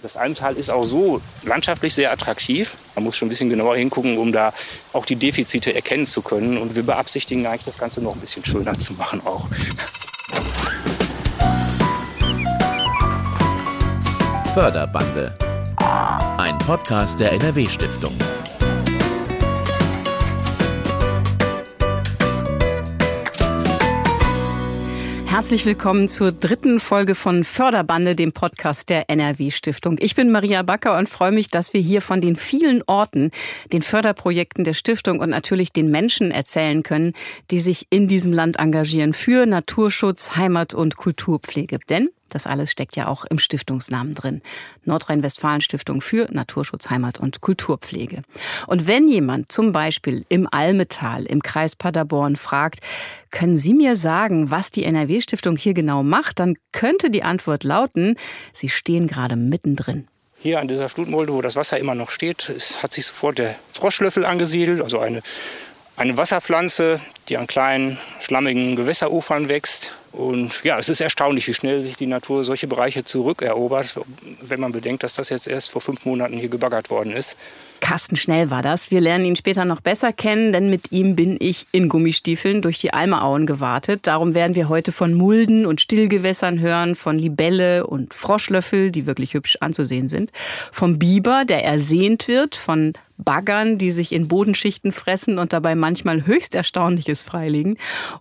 Das Almtal ist auch so landschaftlich sehr attraktiv. Man muss schon ein bisschen genauer hingucken, um da auch die Defizite erkennen zu können. Und wir beabsichtigen eigentlich, das Ganze noch ein bisschen schöner zu machen auch. Förderbande. Ein Podcast der NRW-Stiftung. Herzlich willkommen zur dritten Folge von Förderbande, dem Podcast der NRW Stiftung. Ich bin Maria Backer und freue mich, dass wir hier von den vielen Orten, den Förderprojekten der Stiftung und natürlich den Menschen erzählen können, die sich in diesem Land engagieren für Naturschutz, Heimat und Kulturpflege. Denn das alles steckt ja auch im Stiftungsnamen drin. Nordrhein-Westfalen Stiftung für Naturschutz, Heimat und Kulturpflege. Und wenn jemand zum Beispiel im Almetal im Kreis Paderborn fragt, können Sie mir sagen, was die NRW-Stiftung hier genau macht, dann könnte die Antwort lauten, Sie stehen gerade mittendrin. Hier an dieser Flutmulde, wo das Wasser immer noch steht, hat sich sofort der Froschlöffel angesiedelt, also eine, eine Wasserpflanze, die an kleinen, schlammigen Gewässerufern wächst und ja, es ist erstaunlich, wie schnell sich die Natur solche Bereiche zurückerobert, wenn man bedenkt, dass das jetzt erst vor fünf Monaten hier gebaggert worden ist. Carsten Schnell war das. Wir lernen ihn später noch besser kennen, denn mit ihm bin ich in Gummistiefeln durch die Almeauen gewartet. Darum werden wir heute von Mulden und Stillgewässern hören, von Libelle und Froschlöffel, die wirklich hübsch anzusehen sind, vom Biber, der ersehnt wird, von Baggern, die sich in Bodenschichten fressen und dabei manchmal höchst Erstaunliches freilegen.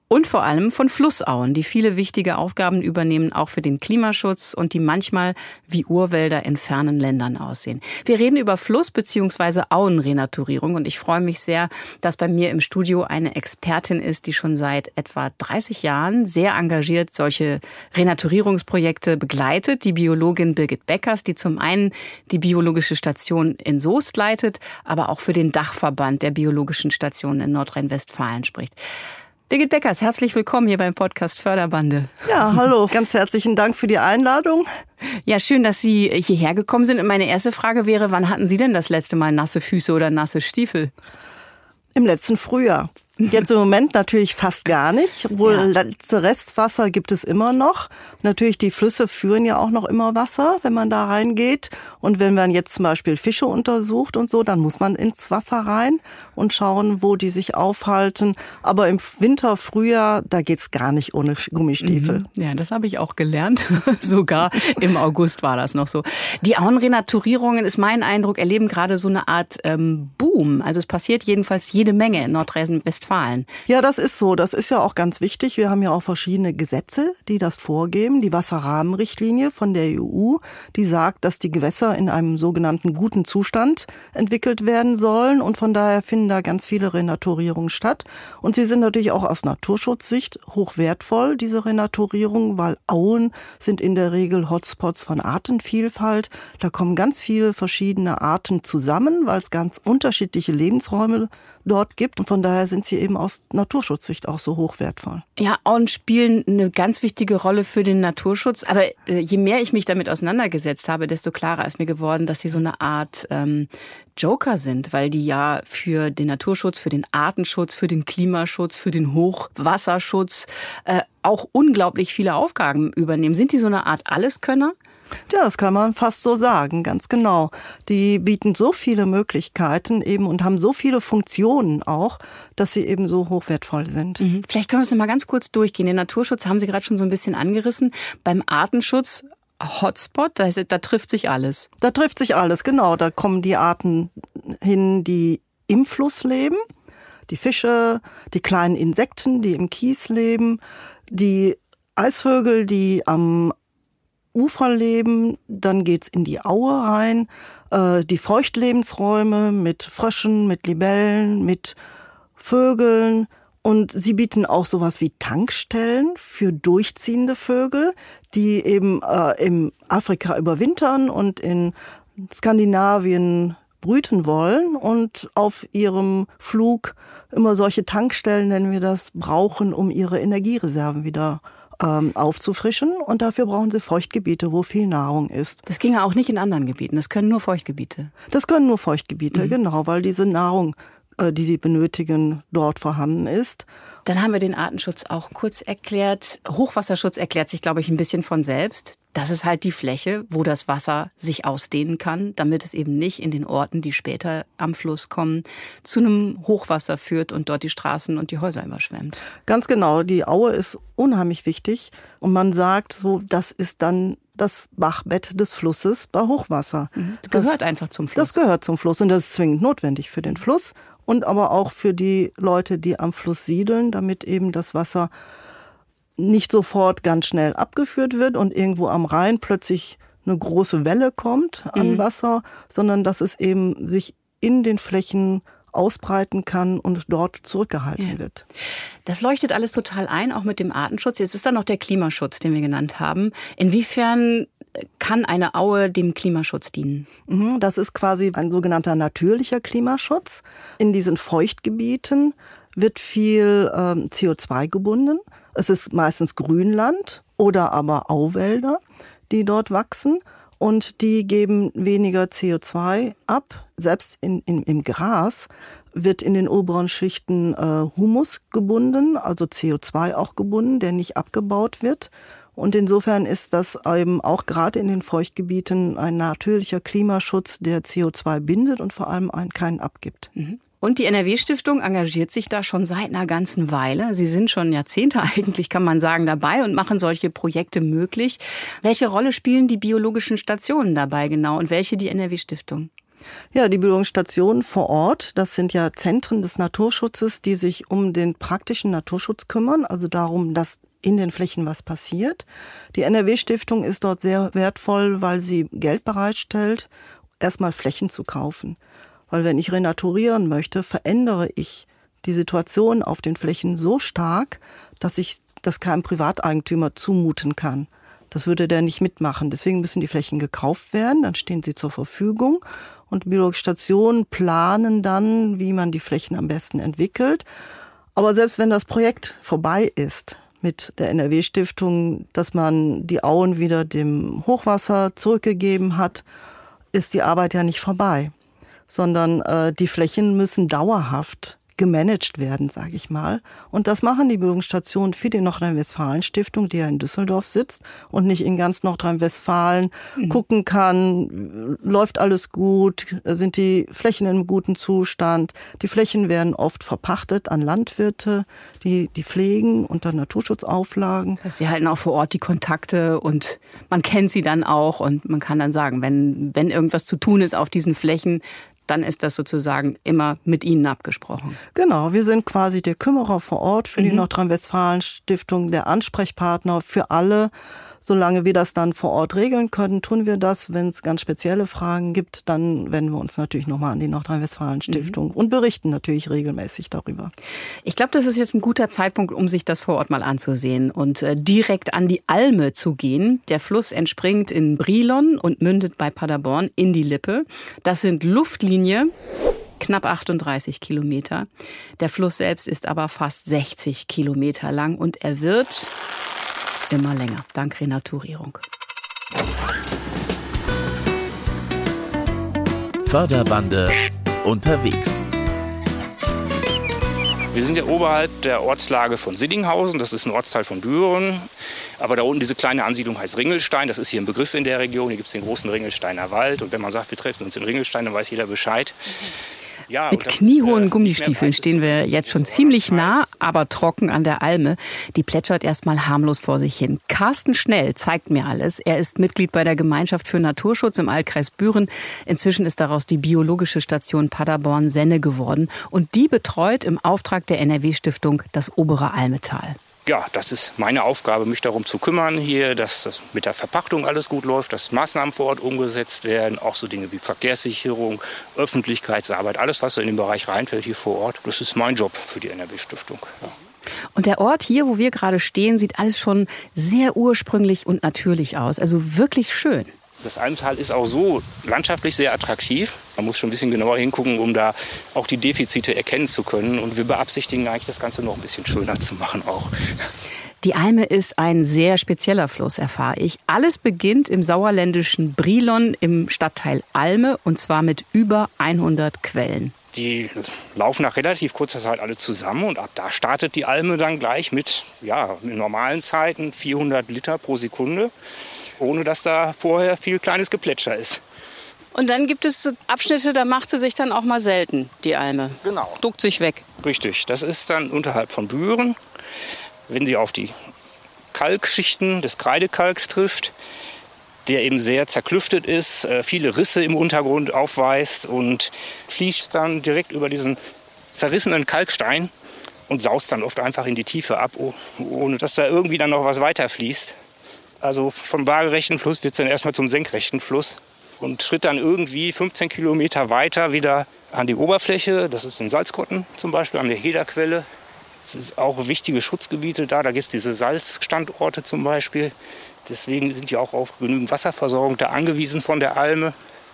Und vor allem von Flussauen, die viele wichtige Aufgaben übernehmen, auch für den Klimaschutz und die manchmal wie Urwälder in fernen Ländern aussehen. Wir reden über Fluss- bzw. Auenrenaturierung und ich freue mich sehr, dass bei mir im Studio eine Expertin ist, die schon seit etwa 30 Jahren sehr engagiert solche Renaturierungsprojekte begleitet. Die Biologin Birgit Beckers, die zum einen die biologische Station in Soest leitet, aber auch für den Dachverband der biologischen Stationen in Nordrhein-Westfalen spricht. Birgit Beckers, herzlich willkommen hier beim Podcast Förderbande. Ja, hallo, ganz herzlichen Dank für die Einladung. Ja, schön, dass Sie hierher gekommen sind. Und meine erste Frage wäre, wann hatten Sie denn das letzte Mal nasse Füße oder nasse Stiefel? Im letzten Frühjahr. Jetzt im Moment natürlich fast gar nicht. Wohl ja. letzte Restwasser gibt es immer noch. Natürlich, die Flüsse führen ja auch noch immer Wasser, wenn man da reingeht. Und wenn man jetzt zum Beispiel Fische untersucht und so, dann muss man ins Wasser rein und schauen, wo die sich aufhalten. Aber im Winter, Frühjahr, da geht's gar nicht ohne Gummistiefel. Mhm. Ja, das habe ich auch gelernt. Sogar im August war das noch so. Die Auenrenaturierungen, ist mein Eindruck, erleben gerade so eine Art ähm, Boom. Also es passiert jedenfalls jede Menge in Nordrhein-Westfalen. Westfalen. Ja, das ist so. Das ist ja auch ganz wichtig. Wir haben ja auch verschiedene Gesetze, die das vorgeben. Die Wasserrahmenrichtlinie von der EU, die sagt, dass die Gewässer in einem sogenannten guten Zustand entwickelt werden sollen. Und von daher finden da ganz viele Renaturierungen statt. Und sie sind natürlich auch aus Naturschutzsicht hochwertvoll, diese Renaturierungen, weil Auen sind in der Regel Hotspots von Artenvielfalt. Da kommen ganz viele verschiedene Arten zusammen, weil es ganz unterschiedliche Lebensräume dort gibt. Und von daher sind sie eben aus Naturschutzsicht auch so hochwertvoll. Ja, Auen spielen eine ganz wichtige Rolle für den Naturschutz. Aber äh, je mehr ich mich damit auseinandergesetzt habe, desto klarer ist mir geworden, dass sie so eine Art ähm, Joker sind, weil die ja für den Naturschutz, für den Artenschutz, für den Klimaschutz, für den Hochwasserschutz äh, auch unglaublich viele Aufgaben übernehmen. Sind die so eine Art Alleskönner? Ja, das kann man fast so sagen, ganz genau. Die bieten so viele Möglichkeiten eben und haben so viele Funktionen auch, dass sie eben so hochwertvoll sind. Mhm. Vielleicht können wir es mal ganz kurz durchgehen. Den Naturschutz haben Sie gerade schon so ein bisschen angerissen. Beim Artenschutz Hotspot, da, ist, da trifft sich alles. Da trifft sich alles, genau. Da kommen die Arten hin, die im Fluss leben. Die Fische, die kleinen Insekten, die im Kies leben, die Eisvögel, die am Ufer leben, dann geht's in die Aue rein, äh, die Feuchtlebensräume mit Fröschen, mit Libellen, mit Vögeln. Und sie bieten auch sowas wie Tankstellen für durchziehende Vögel, die eben äh, in Afrika überwintern und in Skandinavien brüten wollen und auf ihrem Flug immer solche Tankstellen, nennen wir das, brauchen, um ihre Energiereserven wieder ähm, aufzufrischen. Und dafür brauchen sie Feuchtgebiete, wo viel Nahrung ist. Das ginge auch nicht in anderen Gebieten. Das können nur Feuchtgebiete. Das können nur Feuchtgebiete, mhm. genau, weil diese Nahrung, äh, die sie benötigen, dort vorhanden ist. Dann haben wir den Artenschutz auch kurz erklärt. Hochwasserschutz erklärt sich, glaube ich, ein bisschen von selbst. Das ist halt die Fläche, wo das Wasser sich ausdehnen kann, damit es eben nicht in den Orten, die später am Fluss kommen, zu einem Hochwasser führt und dort die Straßen und die Häuser überschwemmt. Ganz genau. Die Aue ist unheimlich wichtig. Und man sagt so, das ist dann das Bachbett des Flusses bei Hochwasser. Mhm. Das gehört das, einfach zum Fluss. Das gehört zum Fluss und das ist zwingend notwendig für den Fluss und aber auch für die Leute, die am Fluss siedeln, damit eben das Wasser nicht sofort ganz schnell abgeführt wird und irgendwo am Rhein plötzlich eine große Welle kommt an mhm. Wasser, sondern dass es eben sich in den Flächen ausbreiten kann und dort zurückgehalten ja. wird. Das leuchtet alles total ein, auch mit dem Artenschutz. Jetzt ist da noch der Klimaschutz, den wir genannt haben. Inwiefern kann eine Aue dem Klimaschutz dienen? Mhm, das ist quasi ein sogenannter natürlicher Klimaschutz. In diesen Feuchtgebieten wird viel ähm, CO2 gebunden. Es ist meistens Grünland oder aber Auwälder, die dort wachsen und die geben weniger CO2 ab. Selbst in, in, im Gras wird in den oberen Schichten äh, Humus gebunden, also CO2 auch gebunden, der nicht abgebaut wird. Und insofern ist das eben auch gerade in den Feuchtgebieten ein natürlicher Klimaschutz, der CO2 bindet und vor allem einen keinen abgibt. Mhm. Und die NRW-Stiftung engagiert sich da schon seit einer ganzen Weile. Sie sind schon Jahrzehnte eigentlich, kann man sagen, dabei und machen solche Projekte möglich. Welche Rolle spielen die biologischen Stationen dabei genau und welche die NRW-Stiftung? Ja, die Bildungsstationen vor Ort, das sind ja Zentren des Naturschutzes, die sich um den praktischen Naturschutz kümmern, also darum, dass in den Flächen was passiert. Die NRW-Stiftung ist dort sehr wertvoll, weil sie Geld bereitstellt, erstmal Flächen zu kaufen. Weil wenn ich renaturieren möchte, verändere ich die Situation auf den Flächen so stark, dass ich das keinem Privateigentümer zumuten kann. Das würde der nicht mitmachen. Deswegen müssen die Flächen gekauft werden, dann stehen sie zur Verfügung und biologische Stationen planen dann, wie man die Flächen am besten entwickelt. Aber selbst wenn das Projekt vorbei ist mit der NRW-Stiftung, dass man die Auen wieder dem Hochwasser zurückgegeben hat, ist die Arbeit ja nicht vorbei, sondern äh, die Flächen müssen dauerhaft gemanagt werden, sage ich mal. Und das machen die Bildungsstationen für die Nordrhein-Westfalen-Stiftung, die ja in Düsseldorf sitzt und nicht in ganz Nordrhein-Westfalen mhm. gucken kann, läuft alles gut, sind die Flächen in gutem Zustand. Die Flächen werden oft verpachtet an Landwirte, die die pflegen unter Naturschutzauflagen. Das heißt, sie halten auch vor Ort die Kontakte und man kennt sie dann auch und man kann dann sagen, wenn, wenn irgendwas zu tun ist auf diesen Flächen, dann ist das sozusagen immer mit Ihnen abgesprochen. Genau, wir sind quasi der Kümmerer vor Ort für mhm. die Nordrhein-Westfalen-Stiftung, der Ansprechpartner für alle Solange wir das dann vor Ort regeln können, tun wir das. Wenn es ganz spezielle Fragen gibt, dann wenden wir uns natürlich nochmal an die Nordrhein-Westfalen-Stiftung mhm. und berichten natürlich regelmäßig darüber. Ich glaube, das ist jetzt ein guter Zeitpunkt, um sich das vor Ort mal anzusehen und äh, direkt an die Alme zu gehen. Der Fluss entspringt in Brilon und mündet bei Paderborn in die Lippe. Das sind Luftlinie knapp 38 Kilometer. Der Fluss selbst ist aber fast 60 Kilometer lang und er wird immer länger, dank Renaturierung. Förderbande unterwegs. Wir sind ja oberhalb der Ortslage von Siddinghausen, das ist ein Ortsteil von Büren. Aber da unten diese kleine Ansiedlung heißt Ringelstein, das ist hier ein Begriff in der Region. Hier gibt es den großen Ringelsteiner Wald. Und wenn man sagt, wir treffen uns in Ringelstein, dann weiß jeder Bescheid. Ja, Mit kniehohen äh, Gummistiefeln stehen wir jetzt schon ziemlich nah, aber trocken an der Alme. Die plätschert erstmal harmlos vor sich hin. Carsten Schnell zeigt mir alles. Er ist Mitglied bei der Gemeinschaft für Naturschutz im Altkreis Büren. Inzwischen ist daraus die biologische Station Paderborn-Senne geworden. Und die betreut im Auftrag der NRW-Stiftung das obere Almetal ja, das ist meine Aufgabe, mich darum zu kümmern hier, dass das mit der Verpachtung alles gut läuft, dass Maßnahmen vor Ort umgesetzt werden, auch so Dinge wie Verkehrssicherung, Öffentlichkeitsarbeit, alles, was so in den Bereich reinfällt hier vor Ort. Das ist mein Job für die NRW-Stiftung. Ja. Und der Ort hier, wo wir gerade stehen, sieht alles schon sehr ursprünglich und natürlich aus. Also wirklich schön. Das Almtal ist auch so landschaftlich sehr attraktiv. Man muss schon ein bisschen genauer hingucken, um da auch die Defizite erkennen zu können. Und wir beabsichtigen eigentlich, das Ganze noch ein bisschen schöner zu machen auch. Die Alme ist ein sehr spezieller Fluss, erfahre ich. Alles beginnt im sauerländischen Brilon im Stadtteil Alme und zwar mit über 100 Quellen. Die laufen nach relativ kurzer Zeit alle zusammen und ab da startet die Alme dann gleich mit, ja, in normalen Zeiten 400 Liter pro Sekunde. Ohne dass da vorher viel kleines Geplätscher ist. Und dann gibt es Abschnitte, da macht sie sich dann auch mal selten, die Alme. Genau. Duckt sich weg. Richtig, das ist dann unterhalb von Büren. Wenn sie auf die Kalkschichten des Kreidekalks trifft, der eben sehr zerklüftet ist, äh, viele Risse im Untergrund aufweist und fließt dann direkt über diesen zerrissenen Kalkstein und saust dann oft einfach in die Tiefe ab, oh, ohne dass da irgendwie dann noch was weiterfließt. Also vom waagerechten Fluss wird es dann erstmal zum senkrechten Fluss und tritt dann irgendwie 15 Kilometer weiter wieder an die Oberfläche. Das ist in Salzkotten zum Beispiel, an der Hederquelle. Es ist auch wichtige Schutzgebiete da. Da gibt es diese Salzstandorte zum Beispiel. Deswegen sind die auch auf genügend Wasserversorgung da angewiesen von der Alme.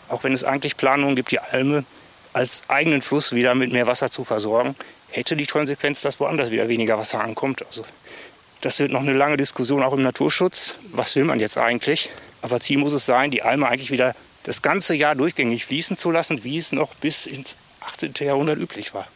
Auch wenn es eigentlich Planungen gibt, die Alme als eigenen Fluss wieder mit mehr Wasser zu versorgen, hätte die Konsequenz, dass woanders wieder weniger Wasser ankommt. Also das wird noch eine lange Diskussion auch im Naturschutz. Was will man jetzt eigentlich? Aber Ziel muss es sein, die Alme eigentlich wieder das ganze Jahr durchgängig fließen zu lassen, wie es noch bis ins 18. Jahrhundert üblich war.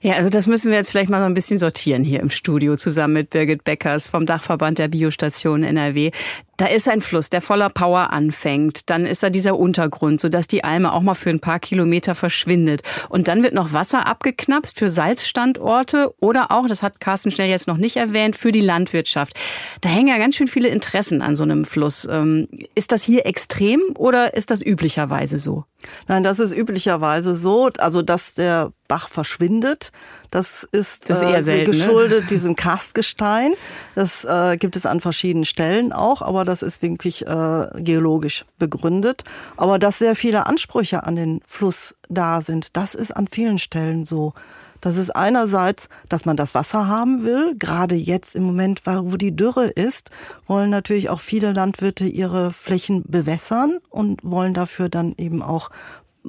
Ja, also das müssen wir jetzt vielleicht mal so ein bisschen sortieren hier im Studio zusammen mit Birgit Beckers vom Dachverband der Biostationen NRW. Da ist ein Fluss, der voller Power anfängt. Dann ist da dieser Untergrund, sodass die Alme auch mal für ein paar Kilometer verschwindet. Und dann wird noch Wasser abgeknapst für Salzstandorte oder auch, das hat Carsten Schnell jetzt noch nicht erwähnt, für die Landwirtschaft. Da hängen ja ganz schön viele Interessen an so einem Fluss. Ähm, ist das hier extrem oder ist das üblicherweise so? Nein, das ist üblicherweise so, also dass der Bach verschwindet. Das ist, das ist eher äh, selten, ne? geschuldet ne? diesem Karstgestein. Das äh, gibt es an verschiedenen Stellen auch, aber das ist wirklich äh, geologisch begründet. Aber dass sehr viele Ansprüche an den Fluss da sind, das ist an vielen Stellen so. Das ist einerseits, dass man das Wasser haben will. Gerade jetzt im Moment, wo die Dürre ist, wollen natürlich auch viele Landwirte ihre Flächen bewässern und wollen dafür dann eben auch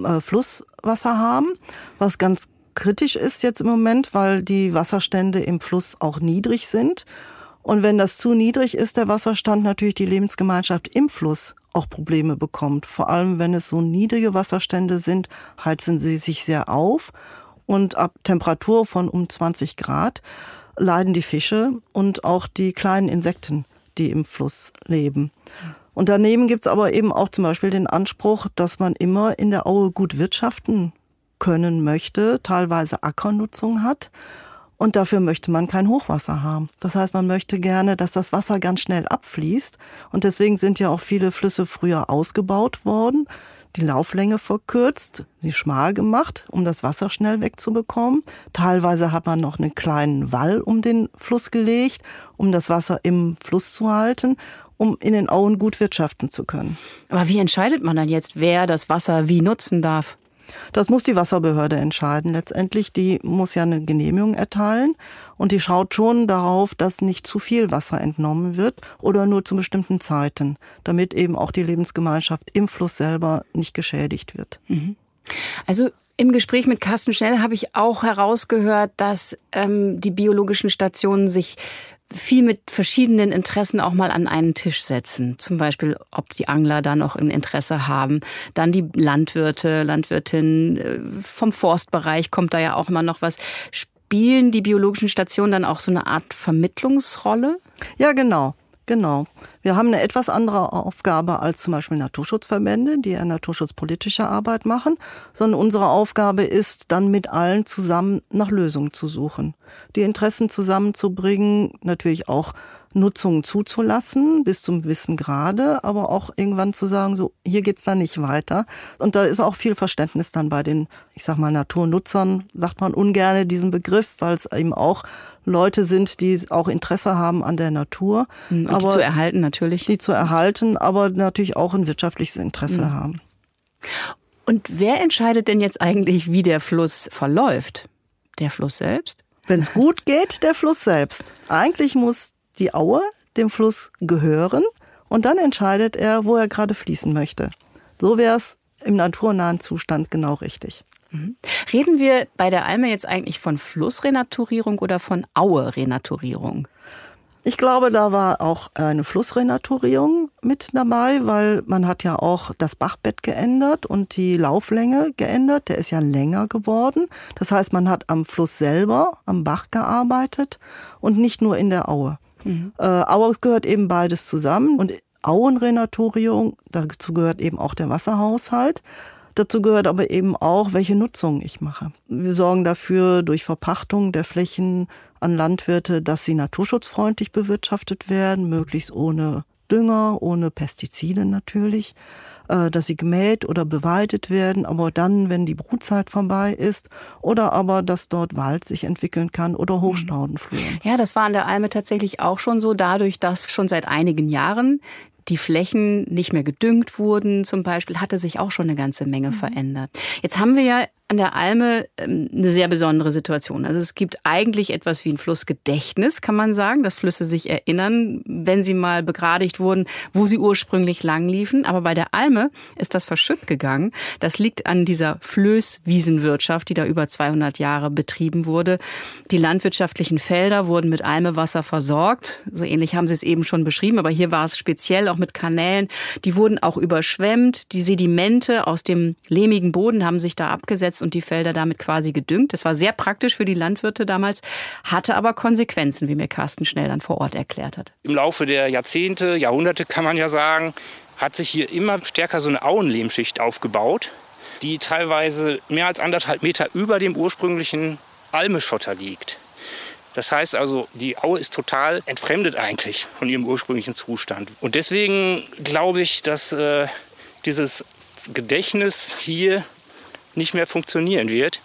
äh, Flusswasser haben, was ganz kritisch ist jetzt im Moment, weil die Wasserstände im Fluss auch niedrig sind. Und wenn das zu niedrig ist, der Wasserstand, natürlich die Lebensgemeinschaft im Fluss auch Probleme bekommt. Vor allem, wenn es so niedrige Wasserstände sind, heizen sie sich sehr auf. Und ab Temperatur von um 20 Grad leiden die Fische und auch die kleinen Insekten, die im Fluss leben. Und daneben gibt's aber eben auch zum Beispiel den Anspruch, dass man immer in der Aue gut wirtschaften können möchte, teilweise Ackernutzung hat. Und dafür möchte man kein Hochwasser haben. Das heißt, man möchte gerne, dass das Wasser ganz schnell abfließt. Und deswegen sind ja auch viele Flüsse früher ausgebaut worden, die Lauflänge verkürzt, sie schmal gemacht, um das Wasser schnell wegzubekommen. Teilweise hat man noch einen kleinen Wall um den Fluss gelegt, um das Wasser im Fluss zu halten um in den Auen gut wirtschaften zu können. Aber wie entscheidet man dann jetzt, wer das Wasser wie nutzen darf? Das muss die Wasserbehörde entscheiden. Letztendlich, die muss ja eine Genehmigung erteilen und die schaut schon darauf, dass nicht zu viel Wasser entnommen wird oder nur zu bestimmten Zeiten, damit eben auch die Lebensgemeinschaft im Fluss selber nicht geschädigt wird. Mhm. Also im Gespräch mit Carsten Schnell habe ich auch herausgehört, dass ähm, die biologischen Stationen sich viel mit verschiedenen Interessen auch mal an einen Tisch setzen. Zum Beispiel, ob die Angler da noch ein Interesse haben. Dann die Landwirte, Landwirtinnen äh, vom Forstbereich kommt da ja auch immer noch was. Spielen die biologischen Stationen dann auch so eine Art Vermittlungsrolle? Ja, genau. Genau. Wir haben eine etwas andere Aufgabe als zum Beispiel Naturschutzverbände, die ja naturschutzpolitische Arbeit machen, sondern unsere Aufgabe ist, dann mit allen zusammen nach Lösungen zu suchen. Die Interessen zusammenzubringen, natürlich auch Nutzung zuzulassen, bis zum Wissen Grade, aber auch irgendwann zu sagen, so, hier geht's da nicht weiter. Und da ist auch viel Verständnis dann bei den, ich sag mal, Naturnutzern, sagt man ungerne diesen Begriff, weil es eben auch Leute sind, die auch Interesse haben an der Natur. Hm, und aber zu erhalten natürlich. Die zu erhalten, aber natürlich auch ein wirtschaftliches Interesse mhm. haben. Und wer entscheidet denn jetzt eigentlich, wie der Fluss verläuft? Der Fluss selbst? Wenn es gut geht, der Fluss selbst. Eigentlich muss die Aue dem Fluss gehören und dann entscheidet er, wo er gerade fließen möchte. So wäre es im naturnahen Zustand genau richtig. Mhm. Reden wir bei der Alme jetzt eigentlich von Flussrenaturierung oder von Aue-Renaturierung? Ich glaube, da war auch eine Flussrenaturierung mit dabei, weil man hat ja auch das Bachbett geändert und die Lauflänge geändert. Der ist ja länger geworden. Das heißt, man hat am Fluss selber, am Bach gearbeitet und nicht nur in der Aue. Mhm. Äh, es gehört eben beides zusammen. Und Auenrenaturierung, dazu gehört eben auch der Wasserhaushalt. Dazu gehört aber eben auch, welche Nutzung ich mache. Wir sorgen dafür durch Verpachtung der Flächen an Landwirte, dass sie naturschutzfreundlich bewirtschaftet werden, möglichst ohne Dünger, ohne Pestizide natürlich, äh, dass sie gemäht oder beweidet werden, aber dann, wenn die Brutzeit vorbei ist, oder aber, dass dort Wald sich entwickeln kann oder mhm. Hochstaudenfluren. Ja, das war an der Alme tatsächlich auch schon so, dadurch, dass schon seit einigen Jahren die Flächen nicht mehr gedüngt wurden, zum Beispiel, hatte sich auch schon eine ganze Menge mhm. verändert. Jetzt haben wir ja an der Alme ähm, eine sehr besondere Situation. Also es gibt eigentlich etwas wie ein Flussgedächtnis, kann man sagen, dass Flüsse sich erinnern, wenn sie mal begradigt wurden, wo sie ursprünglich lang liefen. Aber bei der Alme ist das verschütt gegangen. Das liegt an dieser Flößwiesenwirtschaft, die da über 200 Jahre betrieben wurde. Die landwirtschaftlichen Felder wurden mit Almewasser versorgt. So ähnlich haben sie es eben schon beschrieben, aber hier war es speziell auch mit Kanälen. Die wurden auch überschwemmt. Die Sedimente aus dem lehmigen Boden haben sich da abgesetzt und die Felder damit quasi gedüngt. Das war sehr praktisch für die Landwirte damals, hatte aber Konsequenzen, wie mir Carsten Schnell dann vor Ort erklärt hat. Im Laufe der Jahrzehnte, Jahrhunderte kann man ja sagen, hat sich hier immer stärker so eine Auenlehmschicht aufgebaut, die teilweise mehr als anderthalb Meter über dem ursprünglichen Almeschotter liegt. Das heißt also, die Aue ist total entfremdet eigentlich von ihrem ursprünglichen Zustand. Und deswegen glaube ich, dass äh, dieses Gedächtnis hier nicht mehr funktionieren wird,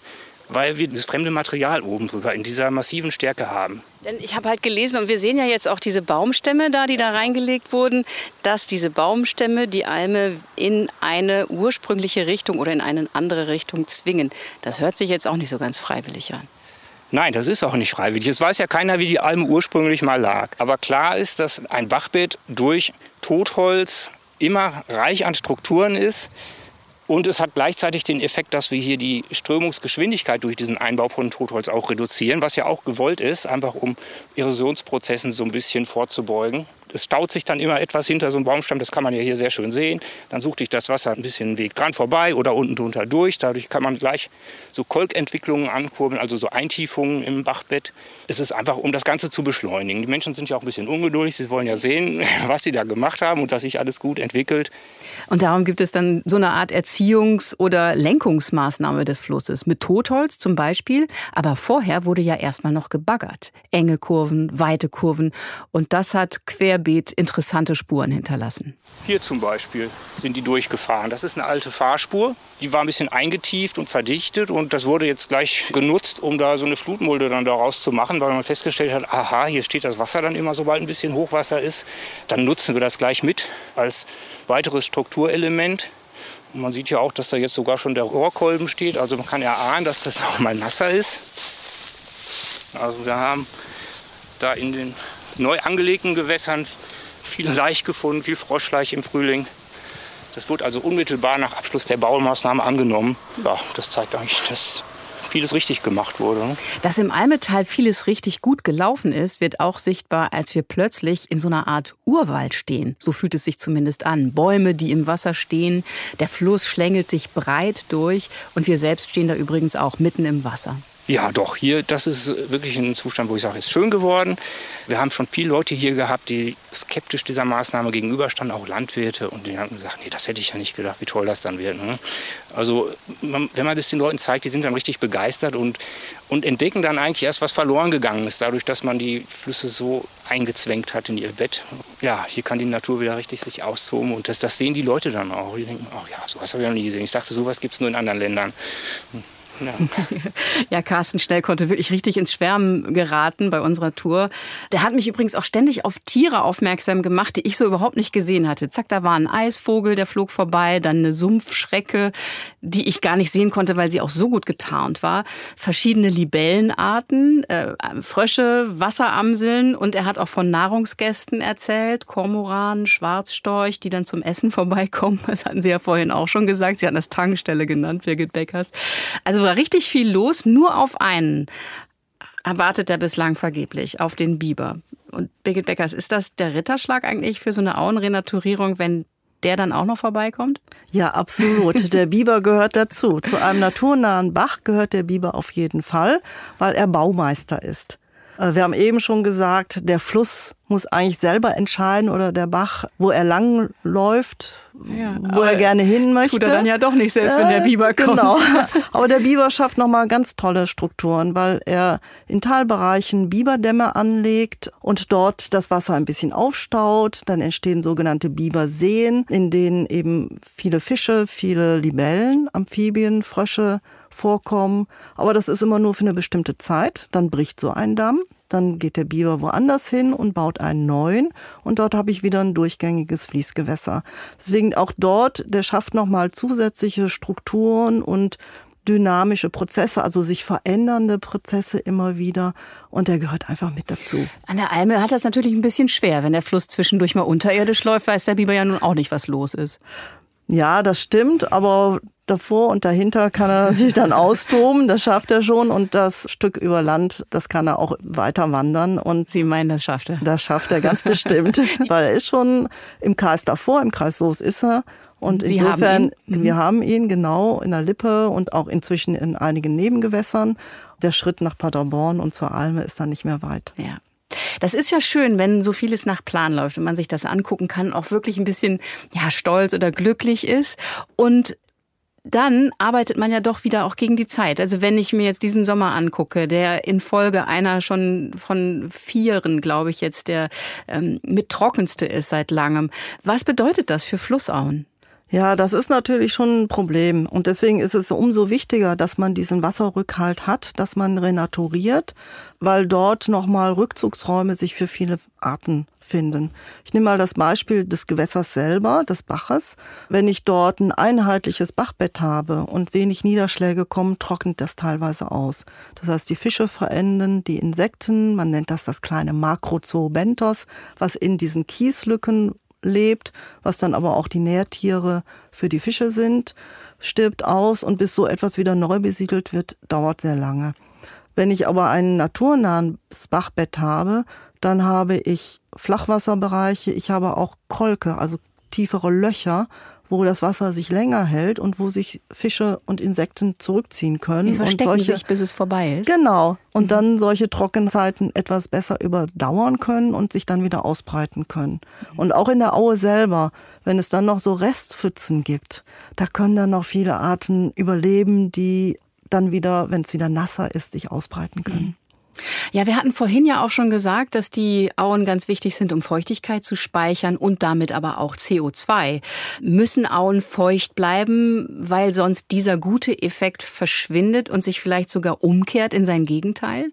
weil wir das fremde Material oben drüber in dieser massiven Stärke haben. Denn ich habe halt gelesen und wir sehen ja jetzt auch diese Baumstämme da, die da reingelegt wurden, dass diese Baumstämme die Alme in eine ursprüngliche Richtung oder in eine andere Richtung zwingen. Das hört sich jetzt auch nicht so ganz freiwillig an. Nein, das ist auch nicht freiwillig. Es weiß ja keiner, wie die Alme ursprünglich mal lag. Aber klar ist, dass ein Bachbett durch Totholz immer reich an Strukturen ist, und es hat gleichzeitig den Effekt, dass wir hier die Strömungsgeschwindigkeit durch diesen Einbau von Totholz auch reduzieren, was ja auch gewollt ist, einfach um Erosionsprozessen so ein bisschen vorzubeugen es staut sich dann immer etwas hinter so einem Baumstamm, das kann man ja hier sehr schön sehen. Dann sucht sich das Wasser ein bisschen Weg dran vorbei oder unten drunter durch. Dadurch kann man gleich so Kolkentwicklungen ankurbeln, also so Eintiefungen im Bachbett. Es ist einfach, um das Ganze zu beschleunigen. Die Menschen sind ja auch ein bisschen ungeduldig. Sie wollen ja sehen, was sie da gemacht haben und dass sich alles gut entwickelt. Und darum gibt es dann so eine Art Erziehungs- oder Lenkungsmaßnahme des Flusses mit Totholz zum Beispiel. Aber vorher wurde ja erstmal noch gebaggert. Enge Kurven, weite Kurven. Und das hat quer querbeet interessante Spuren hinterlassen. Hier zum Beispiel sind die durchgefahren. Das ist eine alte Fahrspur. Die war ein bisschen eingetieft und verdichtet und das wurde jetzt gleich genutzt, um da so eine Flutmulde dann daraus zu machen, weil man festgestellt hat, aha, hier steht das Wasser dann immer, sobald ein bisschen Hochwasser ist. Dann nutzen wir das gleich mit als weiteres Strukturelement. Und man sieht ja auch, dass da jetzt sogar schon der Rohrkolben steht. Also man kann ja ahnen, dass das auch mal nasser ist. Also wir haben da in den neu angelegten Gewässern viel Laich gefunden, viel Froschlaich im Frühling. Das wurde also unmittelbar nach Abschluss der Baumaßnahme angenommen. Ja, das zeigt eigentlich, dass vieles richtig gemacht wurde. Ne? Dass im Almetal vieles richtig gut gelaufen ist, wird auch sichtbar, als wir plötzlich in so einer Art Urwald stehen. So fühlt es sich zumindest an. Bäume, die im Wasser stehen, der Fluss schlängelt sich breit durch und wir selbst stehen da übrigens auch mitten im Wasser. Ja, doch, hier, das ist wirklich ein Zustand, wo ich sage, ist schön geworden. Wir haben schon viele Leute hier gehabt, die skeptisch dieser Maßnahme gegenüberstanden, auch Landwirte. Und die haben gesagt, nee, das hätte ich ja nicht gedacht, wie toll das dann wird. Ne? Also, man, wenn man das den Leuten zeigt, die sind dann richtig begeistert und, und entdecken dann eigentlich erst, was verloren gegangen ist, dadurch, dass man die Flüsse so eingezwängt hat in ihr Bett. Ja, hier kann die Natur wieder richtig sich austoben und das, das sehen die Leute dann auch. Die denken, ach ja, sowas habe ich noch nie gesehen. Ich dachte, sowas gibt es nur in anderen Ländern. Hm. Ja. ja, Carsten Schnell konnte wirklich richtig ins Schwärmen geraten bei unserer Tour. Der hat mich übrigens auch ständig auf Tiere aufmerksam gemacht, die ich so überhaupt nicht gesehen hatte. Zack, da war ein Eisvogel, der flog vorbei, dann eine Sumpfschrecke, die ich gar nicht sehen konnte, weil sie auch so gut getarnt war. Verschiedene Libellenarten, äh, Frösche, Wasseramseln und er hat auch von Nahrungsgästen erzählt, Kormoran, Schwarzstorch, die dann zum Essen vorbeikommen. Das hatten Sie ja vorhin auch schon gesagt. Sie hatten das Tankstelle genannt, Birgit Beckers. Also war richtig viel los, nur auf einen erwartet er bislang vergeblich, auf den Biber. Und Birgit Beckers, ist das der Ritterschlag eigentlich für so eine Auenrenaturierung, wenn der dann auch noch vorbeikommt? Ja, absolut. Der Biber gehört dazu. Zu einem naturnahen Bach gehört der Biber auf jeden Fall, weil er Baumeister ist. Äh, wir haben eben schon gesagt, der Fluss muss eigentlich selber entscheiden oder der Bach, wo er lang läuft, ja, wo er gerne hin möchte. Tut er dann ja doch nicht, selbst äh, wenn der äh, Biber kommt. Genau. Aber der Biber schafft nochmal ganz tolle Strukturen, weil er in Talbereichen Biberdämme anlegt und dort das Wasser ein bisschen aufstaut. Dann entstehen sogenannte Biberseen, in denen eben viele Fische, viele Libellen, Amphibien, Frösche vorkommen. Aber das ist immer nur für eine bestimmte Zeit. Dann bricht so ein Damm. Dann geht der Biber woanders hin und baut einen neuen. Und dort habe ich wieder ein durchgängiges Fließgewässer. Deswegen auch dort, der schafft nochmal zusätzliche Strukturen und dynamische Prozesse, also sich verändernde Prozesse immer wieder. Und der gehört einfach mit dazu. An der Alme hat das natürlich ein bisschen schwer. Wenn der Fluss zwischendurch mal unterirdisch läuft, weiß der Biber ja nun auch nicht, was los ist. Ja, das stimmt, aber davor und dahinter kann er sich dann austoben, das schafft er schon und das Stück über Land, das kann er auch weiter wandern und Sie meinen, das schafft er? Das schafft er ganz bestimmt, weil er ist schon im Kreis davor, im Kreis Soos ist er und Sie insofern, haben wir mhm. haben ihn genau in der Lippe und auch inzwischen in einigen Nebengewässern. Der Schritt nach Paderborn und zur Alme ist dann nicht mehr weit. Ja. Das ist ja schön, wenn so vieles nach Plan läuft und man sich das angucken kann, auch wirklich ein bisschen ja, stolz oder glücklich ist. Und dann arbeitet man ja doch wieder auch gegen die Zeit. Also wenn ich mir jetzt diesen Sommer angucke, der in Folge einer schon von vieren, glaube ich jetzt, der ähm, mit trockenste ist seit langem. Was bedeutet das für Flussauen? Ja, das ist natürlich schon ein Problem. Und deswegen ist es umso wichtiger, dass man diesen Wasserrückhalt hat, dass man renaturiert, weil dort nochmal Rückzugsräume sich für viele Arten finden. Ich nehme mal das Beispiel des Gewässers selber, des Baches. Wenn ich dort ein einheitliches Bachbett habe und wenig Niederschläge kommen, trocknet das teilweise aus. Das heißt, die Fische verenden, die Insekten, man nennt das das kleine Makrozoobentos, was in diesen Kieslücken lebt, was dann aber auch die Nährtiere für die Fische sind, stirbt aus und bis so etwas wieder neu besiedelt wird, dauert sehr lange. Wenn ich aber ein naturnahes Bachbett habe, dann habe ich Flachwasserbereiche, ich habe auch Kolke, also tiefere Löcher, wo das Wasser sich länger hält und wo sich Fische und Insekten zurückziehen können. Die verstecken und solche, sich, bis es vorbei ist. Genau. Und mhm. dann solche Trockenzeiten etwas besser überdauern können und sich dann wieder ausbreiten können. Mhm. Und auch in der Aue selber, wenn es dann noch so Restpfützen gibt, da können dann noch viele Arten überleben, die dann wieder, wenn es wieder nasser ist, sich ausbreiten können. Mhm. Ja, wir hatten vorhin ja auch schon gesagt, dass die Auen ganz wichtig sind, um Feuchtigkeit zu speichern und damit aber auch CO2. Müssen Auen feucht bleiben, weil sonst dieser gute Effekt verschwindet und sich vielleicht sogar umkehrt in sein Gegenteil?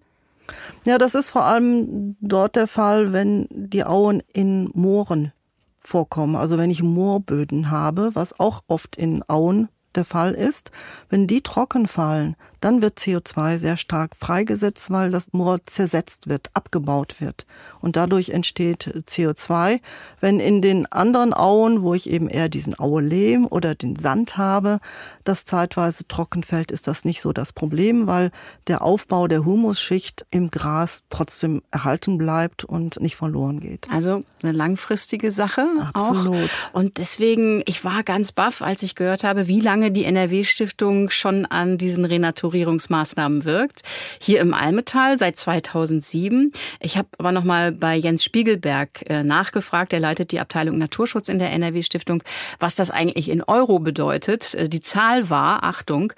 Ja, das ist vor allem dort der Fall, wenn die Auen in Mooren vorkommen. Also wenn ich Moorböden habe, was auch oft in Auen der Fall ist, wenn die trocken fallen, dann wird CO2 sehr stark freigesetzt, weil das Moor zersetzt wird, abgebaut wird. Und dadurch entsteht CO2. Wenn in den anderen Auen, wo ich eben eher diesen Aue-Lehm oder den Sand habe, das zeitweise trocken fällt, ist das nicht so das Problem, weil der Aufbau der Humusschicht im Gras trotzdem erhalten bleibt und nicht verloren geht. Also eine langfristige Sache Absolut. auch. Und deswegen, ich war ganz baff, als ich gehört habe, wie lange die NRW-Stiftung schon an diesen Renaturierungen Restrukturierungsmaßnahmen wirkt. Hier im Almetal seit 2007. Ich habe aber noch mal bei Jens Spiegelberg äh, nachgefragt. Er leitet die Abteilung Naturschutz in der NRW Stiftung, was das eigentlich in Euro bedeutet. Äh, die Zahl war, Achtung,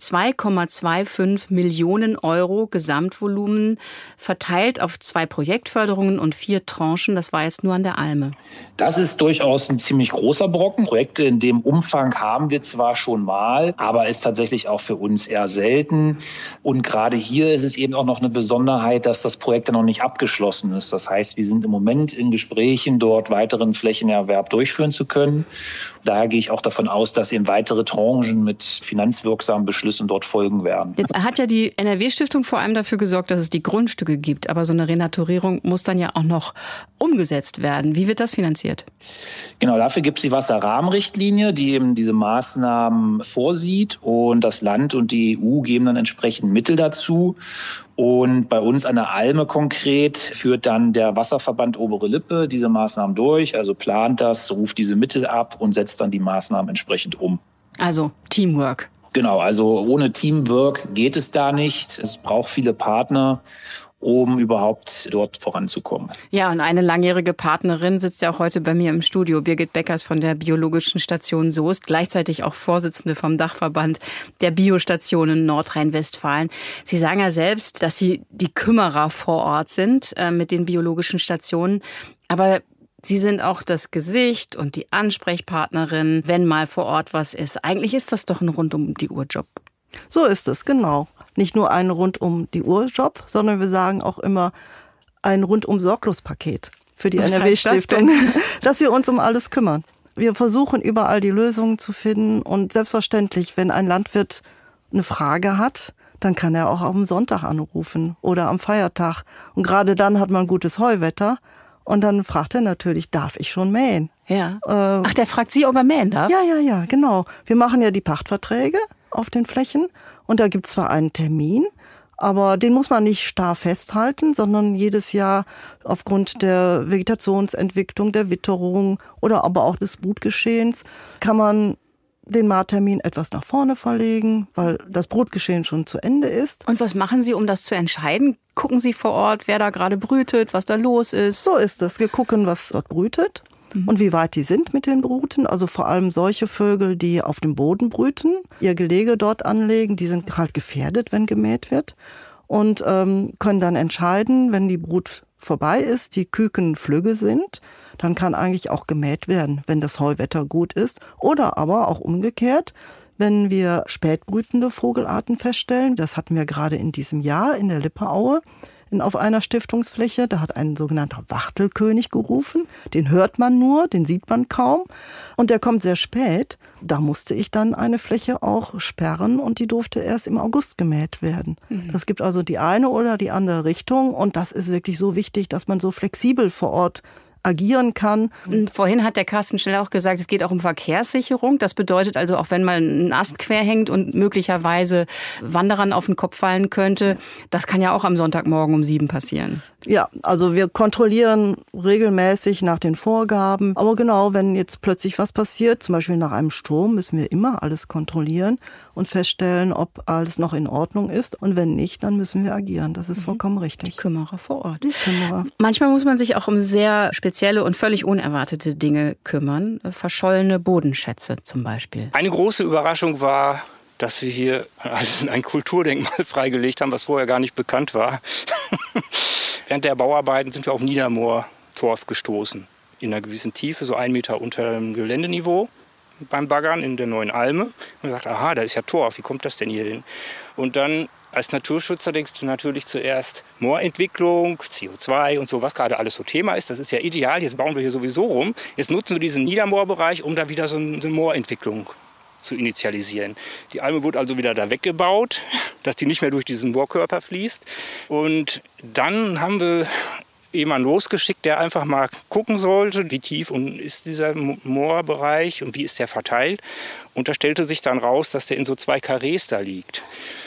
2,25 Millionen Euro Gesamtvolumen verteilt auf zwei Projektförderungen und vier Tranchen. Das war jetzt nur an der Alme. Das ist durchaus ein ziemlich großer Brocken. Projekte in dem Umfang haben wir zwar schon mal, aber ist tatsächlich auch für uns eher selten. Und gerade hier ist es eben auch noch eine Besonderheit, dass das Projekt noch nicht abgeschlossen ist. Das heißt, wir sind im Moment in Gesprächen, dort weiteren Flächenerwerb durchführen zu können. Daher gehe ich auch davon aus, dass eben weitere Tranchen mit finanzwirksamen Beschlüssen dort folgen werden. Jetzt hat ja die NRW-Stiftung vor allem dafür gesorgt, dass es die Grundstücke gibt. Aber so eine Renaturierung muss dann ja auch noch umgesetzt werden. Wie wird das finanziert? Genau, dafür gibt es die Wasserrahmenrichtlinie, die eben diese Maßnahmen vorsieht. Und das Land und die EU geben dann entsprechend Mittel dazu. Und bei uns an der Alme konkret führt dann der Wasserverband Obere Lippe diese Maßnahmen durch, also plant das, ruft diese Mittel ab und setzt dann die Maßnahmen entsprechend um. Also Teamwork. Genau, also ohne Teamwork geht es da nicht. Es braucht viele Partner. um überhaupt dort voranzukommen. Ja, und eine langjährige Partnerin sitzt ja auch heute bei mir im Studio, Birgit Beckers von der Biologischen Station Soest, gleichzeitig auch Vorsitzende vom Dachverband der Biostationen Nordrhein-Westfalen. Sie sagen ja selbst, dass Sie die Kümmerer vor Ort sind äh, mit den biologischen Stationen. Aber Sie sind auch das Gesicht und die Ansprechpartnerin, wenn mal vor Ort was ist. Eigentlich ist das doch ein rund um die Uhr Job. So ist es, genau. Nicht nur ein rund um die Uhr Job, sondern wir sagen auch immer ein rundum sorglos Paket für die NRW-Stiftung, das dass wir uns um alles kümmern. Wir versuchen überall die Lösungen zu finden und selbstverständlich, wenn ein Landwirt eine Frage hat, dann kann er auch am Sonntag anrufen oder am Feiertag. Und gerade dann hat man gutes Heuwetter und dann fragt er natürlich, darf ich schon mähen? Ja. Äh, Ach, der fragt Sie, ob er mähen darf? Ja, ja, ja, genau. Wir machen ja die Pachtverträge auf den Flächen und da gibt es zwar einen Termin, aber den muss man nicht starr festhalten, sondern jedes Jahr aufgrund der Vegetationsentwicklung, der Witterung oder aber auch des Brutgeschehens kann man den Maattermin etwas nach vorne verlegen, weil das Brutgeschehen schon zu Ende ist. Und was machen Sie, um das zu entscheiden? Gucken Sie vor Ort, wer da gerade brütet, was da los ist? So ist es. Wir gucken, was dort brütet mhm. und wie weit die sind mit den Bruten. Also vor allem solche Vögel, die auf dem Boden brüten, ihr Gelege dort anlegen, die sind halt gefährdet, wenn gemäht wird. Und ähm, können dann entscheiden, wenn die Brut vorbei ist, die Küken flügge sind, dann kann eigentlich auch gemäht werden, wenn das Heuwetter gut ist. Oder aber auch umgekehrt, wenn wir spätbrütende Vogelarten feststellen, das hatten wir gerade in diesem Jahr in der Lipperaue, in, auf einer Stiftungsfläche. Da hat ein sogenannter Wachtelkönig gerufen. Den hört man nur, den sieht man kaum. Und der kommt sehr spät. Da musste ich dann eine Fläche auch sperren und die durfte erst im August gemäht werden. Mhm. Das gibt also die eine oder die andere Richtung. Und das ist wirklich so wichtig, dass man so flexibel vor Ort agieren kann. Und vorhin hat der Carsten Schnell auch gesagt, es geht auch um Verkehrssicherung. Das bedeutet also, auch wenn mal ein Ast quer hängt und möglicherweise Wanderern auf den Kopf fallen könnte, das kann ja auch am Sonntagmorgen um sieben passieren. Ja, also wir kontrollieren regelmäßig nach den Vorgaben. Aber genau, wenn jetzt plötzlich was passiert, zum Beispiel nach einem Sturm, müssen wir immer alles kontrollieren und feststellen, ob alles noch in Ordnung ist. Und wenn nicht, dann müssen wir agieren. Das ist mhm. vollkommen richtig. Die Kümmerer vor Ort. Die Kümmerer. Manchmal muss man sich auch um sehr spezielle und völlig unerwartete Dinge kümmern. Verschollene Bodenschätze zum Beispiel. Eine große Überraschung war, dass wir hier ein Kulturdenkmal freigelegt haben, was vorher gar nicht bekannt war. Während der Bauarbeiten sind wir auf Niedermoor-Torf gestoßen. In einer gewissen Tiefe, so einen Meter unter dem Geländeniveau beim Baggern in der neuen Alme. Und gesagt, aha, da ist ja Torf, wie kommt das denn hier hin? Und dann als Naturschützer denkst du natürlich zuerst Moorentwicklung, CO2 und so, was gerade alles so Thema ist. Das ist ja ideal. Jetzt bauen wir hier sowieso rum. Jetzt nutzen wir diesen Niedermoorbereich, um da wieder so eine Moorentwicklung zu initialisieren. Die Alme wurde also wieder da weggebaut, dass die nicht mehr durch diesen Moorkörper fließt. Und dann haben wir jemanden losgeschickt, der einfach mal gucken sollte, wie tief ist dieser Moorbereich und wie ist der verteilt. Und da stellte sich dann raus, dass der in so zwei Karrees da liegt.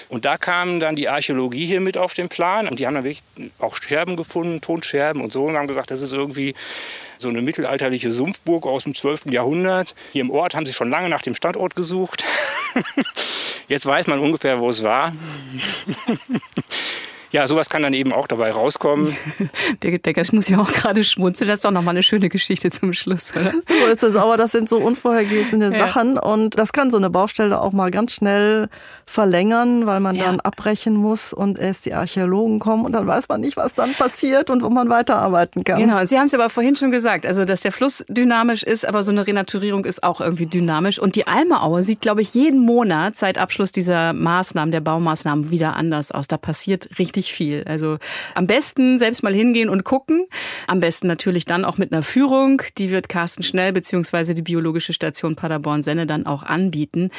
Und da kam dann die Archäologie hier mit auf den Plan und die haben dann wirklich auch Scherben gefunden, Tonscherben und so und haben gesagt, das ist irgendwie so eine mittelalterliche Sumpfburg aus dem 12. Jahrhundert. Hier im Ort haben sie schon lange nach dem Standort gesucht. Jetzt weiß man ungefähr, wo es war. Ja, sowas kann dann eben auch dabei rauskommen. Birgit Becker, ich muss ja auch gerade schmunzeln. Das ist doch nochmal eine schöne Geschichte zum Schluss, oder? So ist es, aber das sind so unvorhergesehene ja. Sachen und das kann so eine Baustelle auch mal ganz schnell verlängern, weil man ja. dann abbrechen muss und erst die Archäologen kommen und dann weiß man nicht, was dann passiert und wo man weiterarbeiten kann. Genau, Sie haben es aber vorhin schon gesagt, also dass der Fluss dynamisch ist, aber so eine Renaturierung ist auch irgendwie dynamisch und die Almeaue sieht, glaube ich, jeden Monat seit Abschluss dieser Maßnahmen, der Baumaßnahmen wieder anders aus. Da passiert richtig richtig viel. Also am besten selbst mal hingehen und gucken. Am besten natürlich dann auch mit einer Führung. Die wird Carsten Schnell bzw. die Biologische Station Paderborn-Senne dann auch anbieten.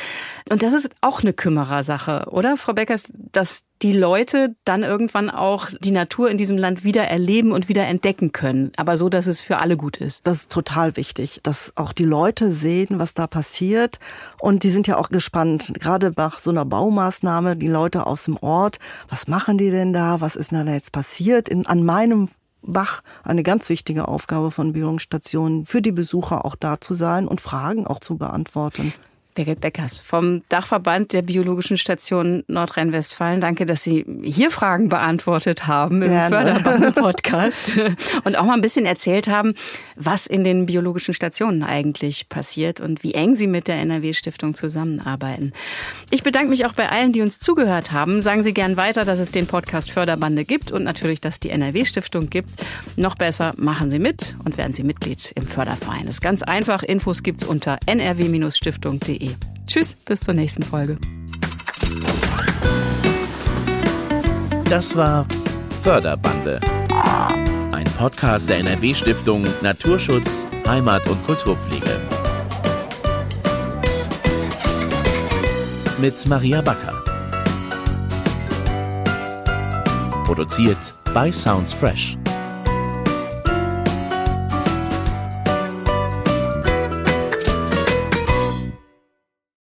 Und das ist auch eine Kümmerersache, oder, Frau Beckers, dass die Leute dann irgendwann auch die Natur in diesem Land wieder erleben und wieder entdecken können. Aber so, dass es für alle gut ist. Das ist total wichtig, dass auch die Leute sehen, was da passiert. Und die sind ja auch gespannt, gerade nach so einer Baumaßnahme, die Leute aus dem Ort, was machen die denn da? Was ist denn da jetzt passiert? In, an meinem Bach eine ganz wichtige Aufgabe von Bildungsstationen, für die Besucher auch da zu sein und Fragen auch zu beantworten. Birgit Beckers vom Dachverband der Biologischen Station Nordrhein-Westfalen. Danke, dass Sie hier Fragen beantwortet haben im Förderbande-Podcast und auch mal ein bisschen erzählt haben, was in den biologischen Stationen eigentlich passiert und wie eng Sie mit der NRW-Stiftung zusammenarbeiten. Ich bedanke mich auch bei allen, die uns zugehört haben. Sagen Sie gern weiter, dass es den Podcast Förderbande gibt und natürlich, dass die NRW-Stiftung gibt. Noch besser, machen Sie mit und werden Sie Mitglied im Förderverein. Das ist ganz einfach. Infos gibt's unter nrw-stiftung.de. Tschüss, bis zur nächsten Folge. Das war Förderbande. Ein Podcast der NRW-Stiftung Naturschutz, Heimat und Kulturpflege. Mit Maria Backer. Produziert bei Sounds Fresh.